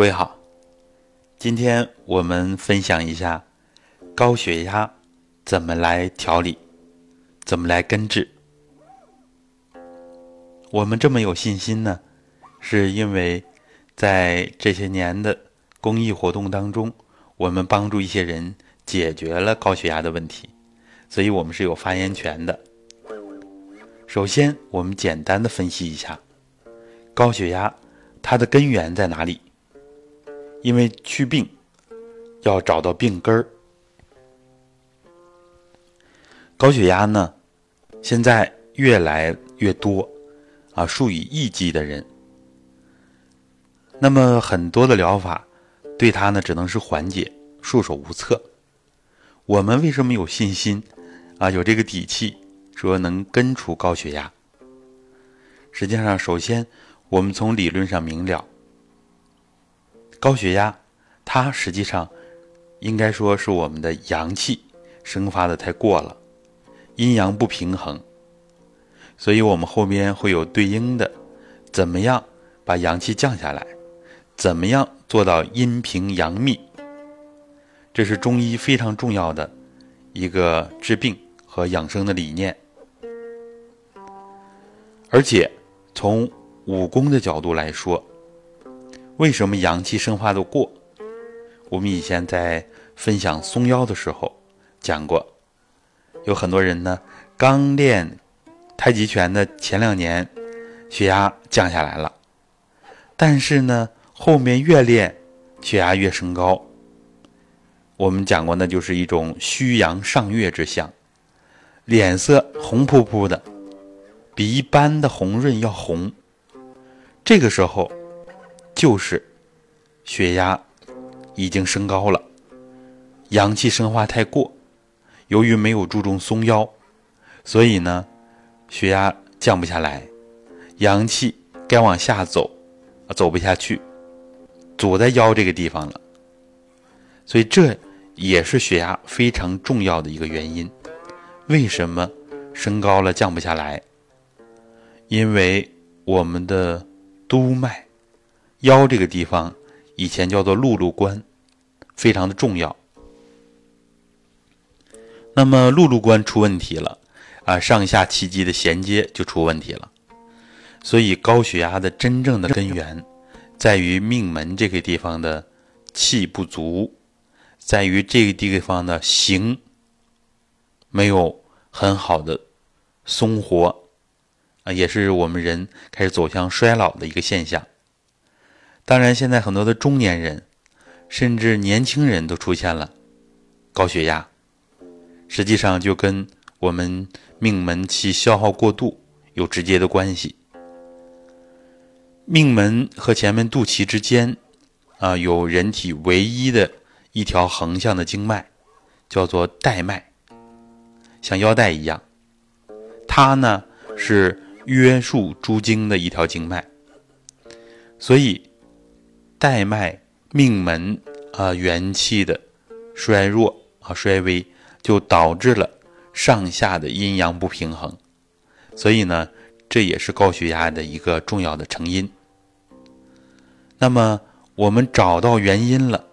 各位好，今天我们分享一下高血压怎么来调理，怎么来根治。我们这么有信心呢，是因为在这些年的公益活动当中，我们帮助一些人解决了高血压的问题，所以我们是有发言权的。首先，我们简单的分析一下高血压它的根源在哪里。因为祛病要找到病根儿，高血压呢，现在越来越多啊，数以亿计的人。那么很多的疗法对它呢，只能是缓解，束手无策。我们为什么有信心啊？有这个底气说能根除高血压？实际上，首先我们从理论上明了。高血压，它实际上应该说是我们的阳气生发的太过了，阴阳不平衡，所以我们后边会有对应的，怎么样把阳气降下来，怎么样做到阴平阳密，这是中医非常重要的一个治病和养生的理念，而且从武功的角度来说。为什么阳气生发的过？我们以前在分享松腰的时候讲过，有很多人呢刚练太极拳的前两年，血压降下来了，但是呢后面越练血压越升高。我们讲过，那就是一种虚阳上越之象，脸色红扑扑的，比一般的红润要红。这个时候。就是血压已经升高了，阳气生化太过，由于没有注重松腰，所以呢，血压降不下来，阳气该往下走，走不下去，阻在腰这个地方了。所以这也是血压非常重要的一个原因。为什么升高了降不下来？因为我们的督脉。腰这个地方以前叫做陆路关，非常的重要。那么陆路关出问题了，啊，上下气机的衔接就出问题了。所以高血压的真正的根源，在于命门这个地方的气不足，在于这个地方的形没有很好的松活，啊，也是我们人开始走向衰老的一个现象。当然，现在很多的中年人，甚至年轻人都出现了高血压，实际上就跟我们命门气消耗过度有直接的关系。命门和前面肚脐之间，啊，有人体唯一的一条横向的经脉，叫做带脉，像腰带一样，它呢是约束诸经的一条经脉，所以。带脉命门啊，元气的衰弱啊衰微，就导致了上下的阴阳不平衡，所以呢，这也是高血压的一个重要的成因。那么我们找到原因了，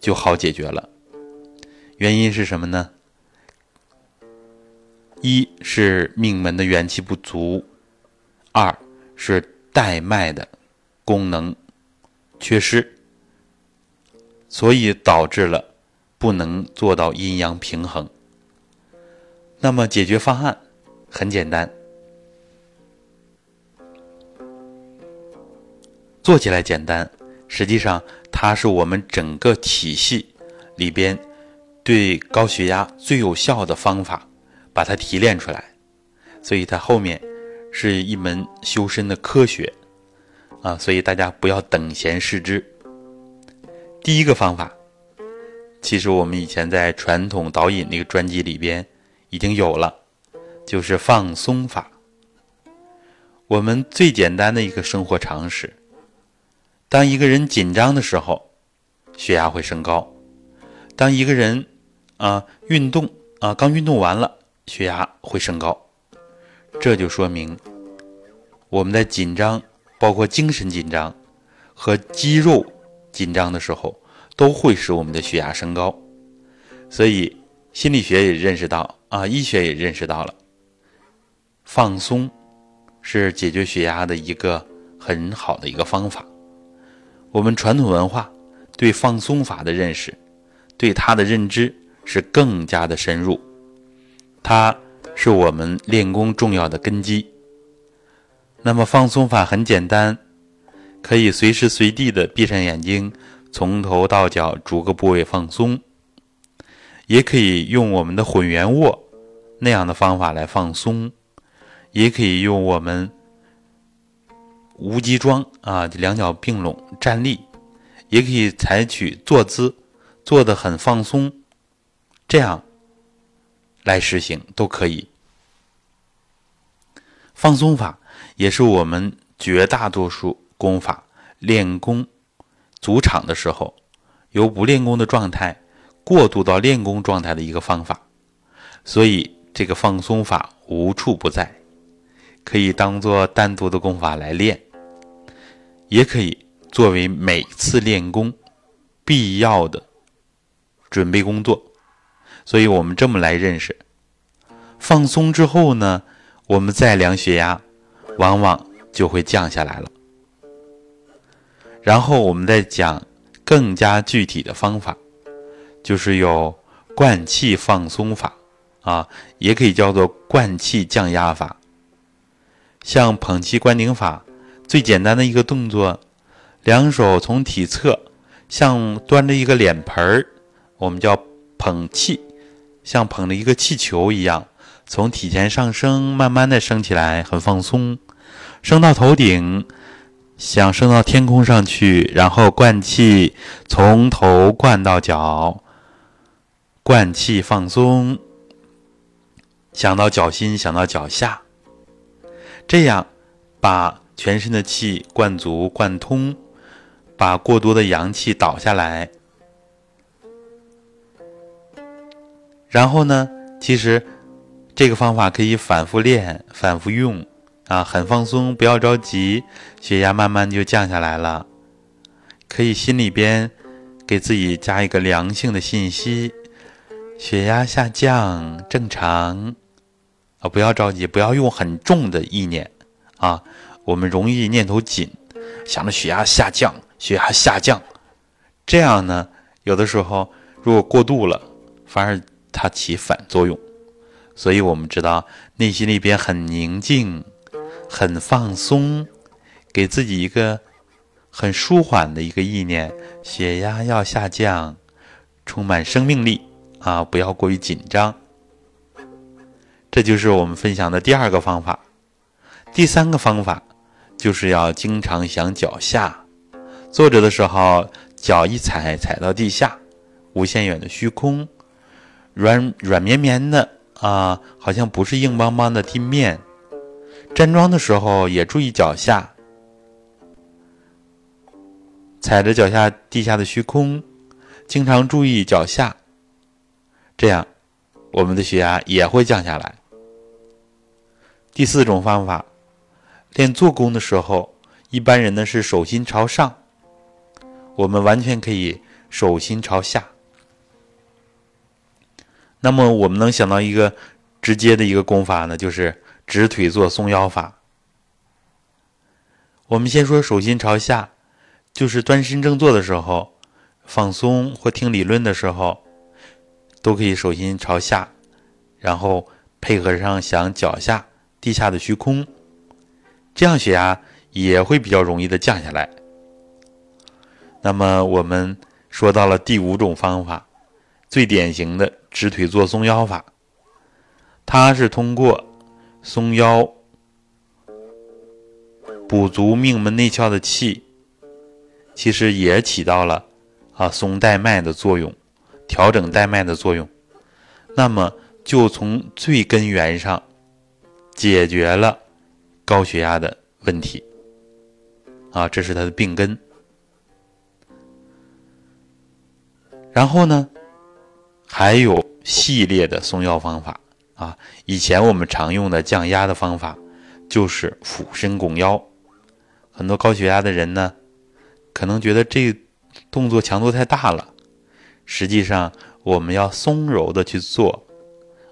就好解决了。原因是什么呢？一是命门的元气不足，二是带脉的功能。缺失，所以导致了不能做到阴阳平衡。那么解决方案很简单，做起来简单，实际上它是我们整个体系里边对高血压最有效的方法，把它提炼出来，所以它后面是一门修身的科学。啊，所以大家不要等闲视之。第一个方法，其实我们以前在传统导引那个专辑里边已经有了，就是放松法。我们最简单的一个生活常识：当一个人紧张的时候，血压会升高；当一个人啊运动啊刚运动完了，血压会升高。这就说明我们在紧张。包括精神紧张和肌肉紧张的时候，都会使我们的血压升高。所以心理学也认识到啊，医学也认识到了，放松是解决血压的一个很好的一个方法。我们传统文化对放松法的认识，对它的认知是更加的深入，它是我们练功重要的根基。那么放松法很简单，可以随时随地的闭上眼睛，从头到脚逐个部位放松。也可以用我们的混元卧那样的方法来放松，也可以用我们无极桩啊，两脚并拢站立，也可以采取坐姿，坐得很放松，这样来实行都可以。放松法。也是我们绝大多数功法练功组场的时候，由不练功的状态过渡到练功状态的一个方法。所以，这个放松法无处不在，可以当做单独的功法来练，也可以作为每次练功必要的准备工作。所以我们这么来认识：放松之后呢，我们再量血压。往往就会降下来了。然后我们再讲更加具体的方法，就是有灌气放松法啊，也可以叫做灌气降压法。像捧气灌顶法，最简单的一个动作，两手从体侧像端着一个脸盆儿，我们叫捧气，像捧着一个气球一样，从体前上升，慢慢的升起来，很放松。升到头顶，想升到天空上去，然后灌气，从头灌到脚，灌气放松，想到脚心，想到脚下，这样把全身的气灌足、灌通，把过多的阳气倒下来。然后呢，其实这个方法可以反复练、反复用。啊，很放松，不要着急，血压慢慢就降下来了。可以心里边给自己加一个良性的信息：血压下降，正常。啊，不要着急，不要用很重的意念啊。我们容易念头紧，想着血压下降，血压下降，这样呢，有的时候如果过度了，反而它起反作用。所以我们知道，内心里边很宁静。很放松，给自己一个很舒缓的一个意念，血压要下降，充满生命力啊！不要过于紧张。这就是我们分享的第二个方法。第三个方法就是要经常想脚下，坐着的时候脚一踩踩到地下，无限远的虚空，软软绵绵的啊，好像不是硬邦邦的地面。站桩的时候也注意脚下，踩着脚下地下的虚空，经常注意脚下，这样我们的血压也会降下来。第四种方法，练坐功的时候，一般人呢是手心朝上，我们完全可以手心朝下。那么我们能想到一个直接的一个功法呢，就是。直腿坐松腰法。我们先说手心朝下，就是端身正坐的时候，放松或听理论的时候，都可以手心朝下，然后配合上想脚下地下的虚空，这样血压也会比较容易的降下来。那么我们说到了第五种方法，最典型的直腿坐松腰法，它是通过。松腰，补足命门内窍的气，其实也起到了啊松带脉的作用，调整带脉的作用。那么就从最根源上解决了高血压的问题啊，这是它的病根。然后呢，还有系列的松腰方法。啊，以前我们常用的降压的方法就是俯身拱腰。很多高血压的人呢，可能觉得这动作强度太大了。实际上，我们要松柔的去做，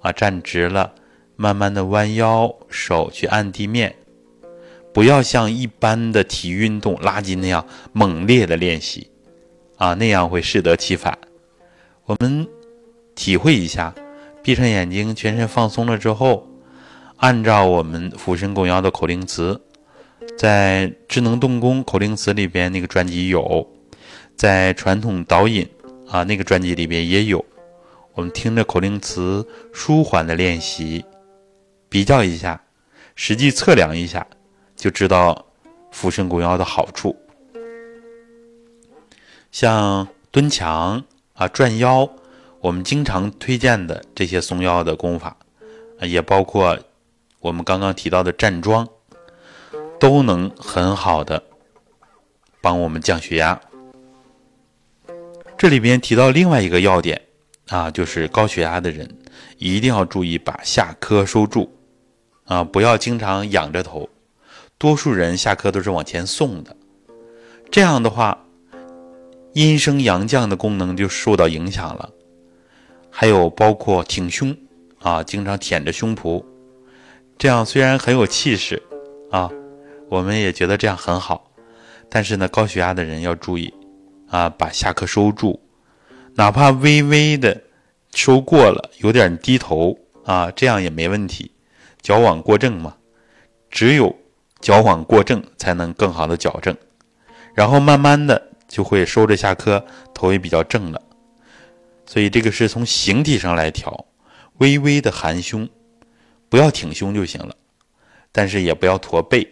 啊，站直了，慢慢的弯腰，手去按地面，不要像一般的体育运动拉筋那样猛烈的练习，啊，那样会适得其反。我们体会一下，闭上眼睛，全身放松了之后，按照我们俯身拱腰的口令词，在智能动功口令词里边那个专辑有，在传统导引。啊，那个专辑里边也有，我们听着口令词舒缓的练习，比较一下，实际测量一下，就知道俯身拱腰的好处。像蹲墙啊、转腰，我们经常推荐的这些松腰的功法，也包括我们刚刚提到的站桩，都能很好的帮我们降血压。这里边提到另外一个要点啊，就是高血压的人一定要注意把下颌收住啊，不要经常仰着头。多数人下颌都是往前送的，这样的话，阴升阳降的功能就受到影响了。还有包括挺胸啊，经常舔着胸脯，这样虽然很有气势啊，我们也觉得这样很好，但是呢，高血压的人要注意。啊，把下颌收住，哪怕微微的收过了，有点低头啊，这样也没问题。矫枉过正嘛，只有矫枉过正才能更好的矫正，然后慢慢的就会收着下颌，头也比较正了。所以这个是从形体上来调，微微的含胸，不要挺胸就行了，但是也不要驼背。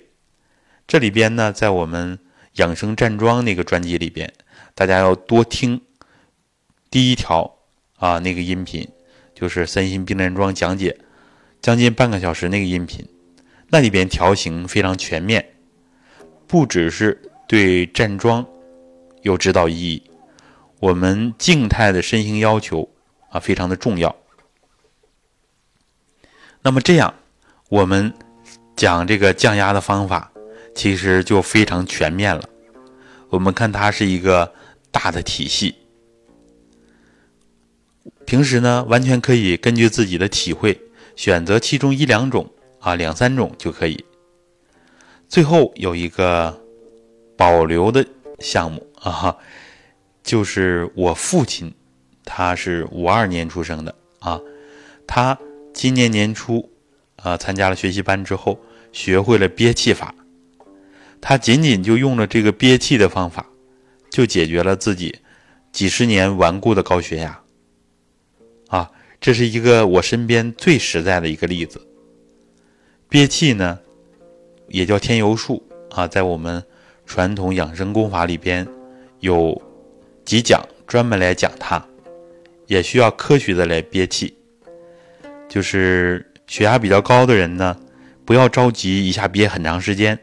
这里边呢，在我们养生站桩那个专辑里边。大家要多听第一条啊，那个音频就是三心并联桩讲解，将近半个小时那个音频，那里边调形非常全面，不只是对站桩有指导意义，我们静态的身形要求啊非常的重要。那么这样，我们讲这个降压的方法，其实就非常全面了。我们看它是一个。大的体系，平时呢完全可以根据自己的体会选择其中一两种啊，两三种就可以。最后有一个保留的项目啊，就是我父亲，他是五二年出生的啊，他今年年初啊参加了学习班之后，学会了憋气法，他仅仅就用了这个憋气的方法。就解决了自己几十年顽固的高血压，啊，这是一个我身边最实在的一个例子。憋气呢，也叫天游术啊，在我们传统养生功法里边有几讲专门来讲它，也需要科学的来憋气。就是血压比较高的人呢，不要着急一下憋很长时间，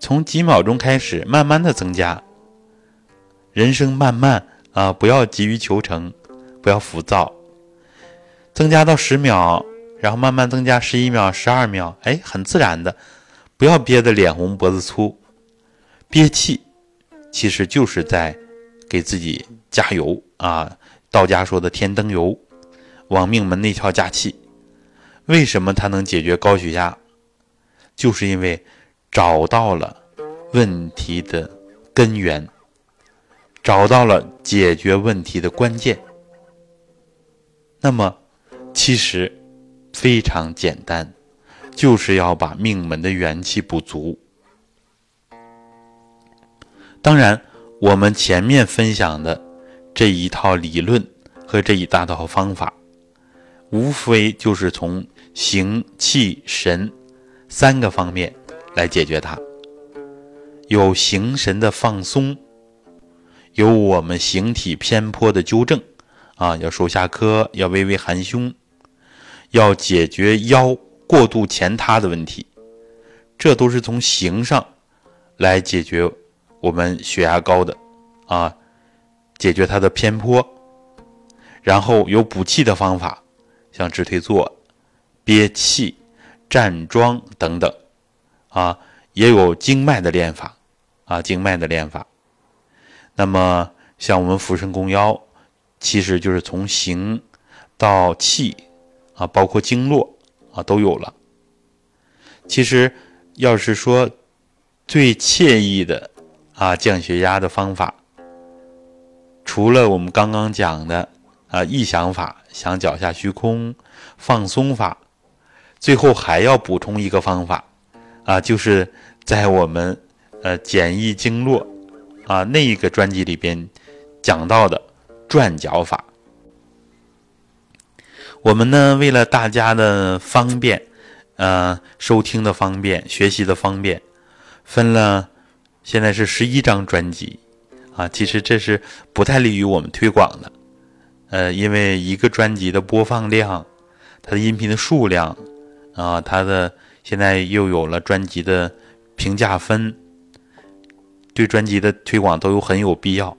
从几秒钟开始，慢慢的增加。人生漫漫啊，不要急于求成，不要浮躁。增加到十秒，然后慢慢增加十一秒、十二秒，哎，很自然的，不要憋得脸红脖子粗。憋气其实就是在给自己加油啊。道家说的添灯油，往命门内窍加气。为什么它能解决高血压？就是因为找到了问题的根源。找到了解决问题的关键，那么其实非常简单，就是要把命门的元气补足。当然，我们前面分享的这一套理论和这一大套方法，无非就是从形、气、神三个方面来解决它，有形神的放松。有我们形体偏颇的纠正，啊，要收下颌，要微微含胸，要解决腰过度前塌的问题，这都是从形上来解决我们血压高的，啊，解决它的偏颇。然后有补气的方法，像直腿坐、憋气、站桩等等，啊，也有经脉的练法，啊，经脉的练法。那么像我们俯身弓腰，其实就是从形到气啊，包括经络啊都有了。其实要是说最惬意的啊降血压的方法，除了我们刚刚讲的啊意想法，想脚下虚空放松法，最后还要补充一个方法啊，就是在我们呃简易经络啊那一个专辑里边。讲到的转脚法，我们呢为了大家的方便，呃，收听的方便，学习的方便，分了现在是十一张专辑啊。其实这是不太利于我们推广的，呃，因为一个专辑的播放量，它的音频的数量啊，它的现在又有了专辑的评价分，对专辑的推广都有很有必要。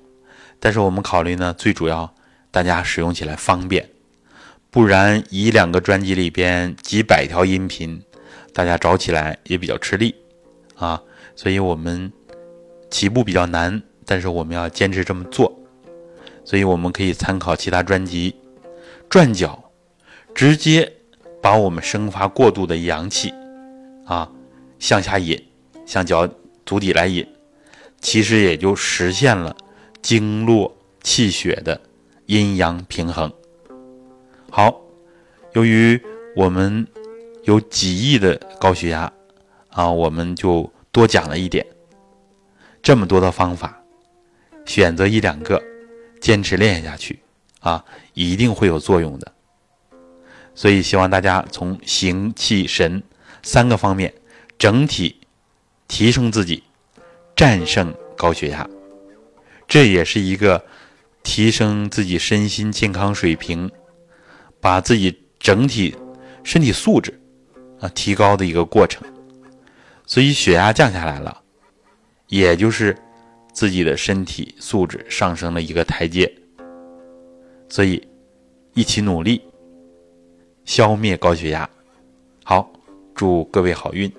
但是我们考虑呢，最主要大家使用起来方便，不然一两个专辑里边几百条音频，大家找起来也比较吃力啊。所以我们起步比较难，但是我们要坚持这么做。所以我们可以参考其他专辑，转角直接把我们生发过度的阳气啊向下引，向脚足底来引，其实也就实现了。经络气血的阴阳平衡。好，由于我们有几亿的高血压啊，我们就多讲了一点。这么多的方法，选择一两个，坚持练下去啊，一定会有作用的。所以希望大家从形、气、神三个方面整体提升自己，战胜高血压。这也是一个提升自己身心健康水平，把自己整体身体素质啊提高的一个过程。所以血压降下来了，也就是自己的身体素质上升了一个台阶。所以一起努力消灭高血压。好，祝各位好运。